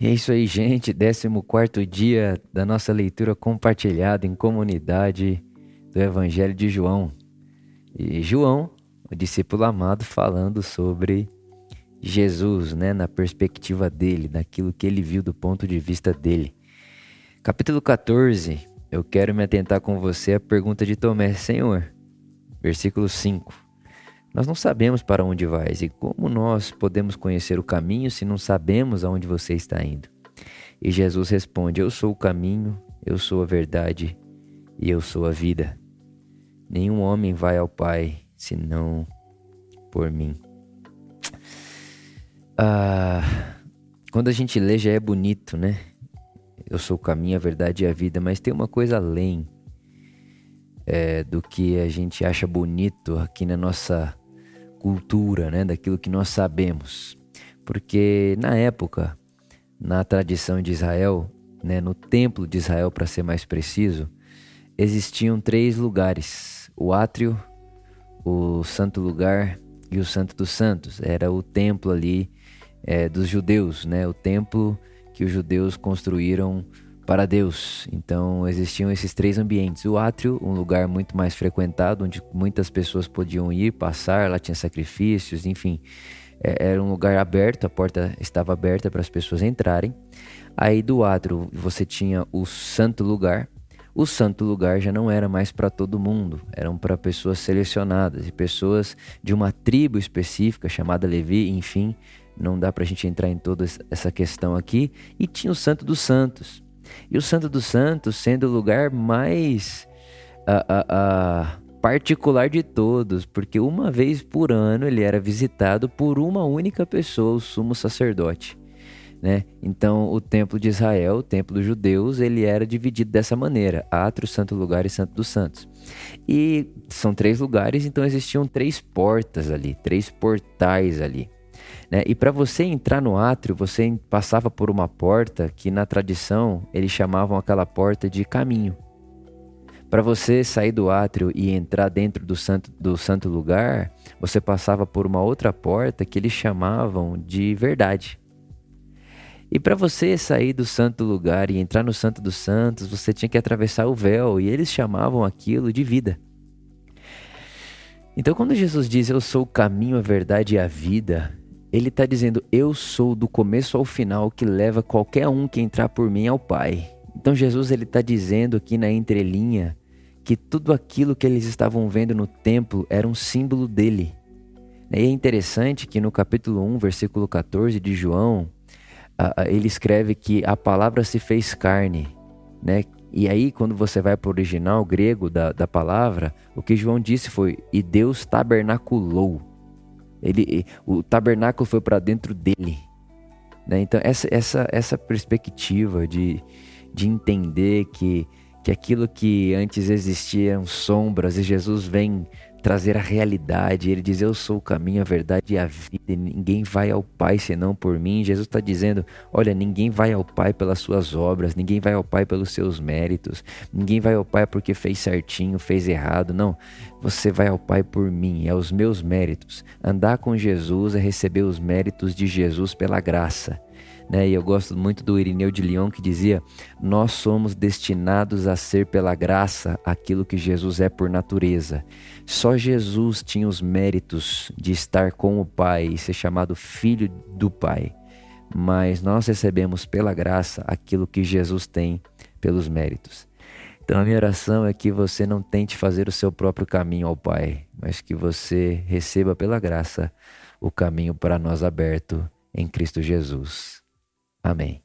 E é isso aí, gente. 14 dia da nossa leitura compartilhada em comunidade do Evangelho de João. E João, o discípulo amado, falando sobre Jesus, né, na perspectiva dele, daquilo que ele viu do ponto de vista dele. Capítulo 14, eu quero me atentar com você à pergunta de Tomé, Senhor. Versículo 5. Nós não sabemos para onde vais e como nós podemos conhecer o caminho se não sabemos aonde você está indo. E Jesus responde: Eu sou o caminho, eu sou a verdade e eu sou a vida. Nenhum homem vai ao Pai senão por mim. Ah, quando a gente lê já é bonito, né? Eu sou o caminho, a verdade e a vida, mas tem uma coisa além é, do que a gente acha bonito aqui na nossa cultura, né, daquilo que nós sabemos. Porque na época, na tradição de Israel, né, no templo de Israel, para ser mais preciso, existiam três lugares: o átrio, o santo lugar e o santo dos santos. Era o templo ali é, dos judeus, né, o templo que os judeus construíram para Deus. Então existiam esses três ambientes: o átrio, um lugar muito mais frequentado, onde muitas pessoas podiam ir, passar, lá tinha sacrifícios, enfim, é, era um lugar aberto, a porta estava aberta para as pessoas entrarem. Aí do átrio você tinha o santo lugar. O santo lugar já não era mais para todo mundo, eram para pessoas selecionadas e pessoas de uma tribo específica chamada Levi, enfim, não dá para a gente entrar em toda essa questão aqui. E tinha o Santo dos Santos, e o Santo dos Santos sendo o lugar mais particular de todos, porque uma vez por ano ele era visitado por uma única pessoa, o sumo sacerdote. Né? Então, o templo de Israel, o templo dos judeus, ele era dividido dessa maneira: átrio, santo lugar e santo dos santos. E são três lugares, então existiam três portas ali, três portais ali. Né? E para você entrar no átrio, você passava por uma porta que na tradição eles chamavam aquela porta de caminho. Para você sair do átrio e entrar dentro do santo, do santo lugar, você passava por uma outra porta que eles chamavam de verdade. E para você sair do santo lugar e entrar no santo dos santos, você tinha que atravessar o véu e eles chamavam aquilo de vida. Então, quando Jesus diz eu sou o caminho, a verdade e a vida, ele está dizendo: Eu sou do começo ao final que leva qualquer um que entrar por mim ao Pai. Então Jesus ele está dizendo aqui na entrelinha que tudo aquilo que eles estavam vendo no templo era um símbolo dele. E é interessante que no capítulo 1, versículo 14 de João, ele escreve que a palavra se fez carne, né? E aí, quando você vai para o original grego da, da palavra, o que João disse foi: E Deus tabernaculou. Ele, o tabernáculo foi para dentro dele. Né? Então, essa, essa, essa perspectiva de, de entender que, que aquilo que antes existia eram sombras e Jesus vem trazer a realidade. Ele diz: Eu sou o caminho, a verdade e a vida, ninguém vai ao Pai senão por mim. Jesus está dizendo: Olha, ninguém vai ao Pai pelas suas obras, ninguém vai ao Pai pelos seus méritos, ninguém vai ao Pai porque fez certinho, fez errado. Não, você vai ao Pai por mim, é os meus méritos. Andar com Jesus é receber os méritos de Jesus pela graça. Né? E eu gosto muito do Irineu de Lyon que dizia: Nós somos destinados a ser pela graça aquilo que Jesus é por natureza. Só Jesus tinha os méritos de estar com o Pai e ser chamado filho do Pai. Mas nós recebemos pela graça aquilo que Jesus tem pelos méritos. Então a minha oração é que você não tente fazer o seu próprio caminho ao Pai, mas que você receba pela graça o caminho para nós aberto em Cristo Jesus. Amém.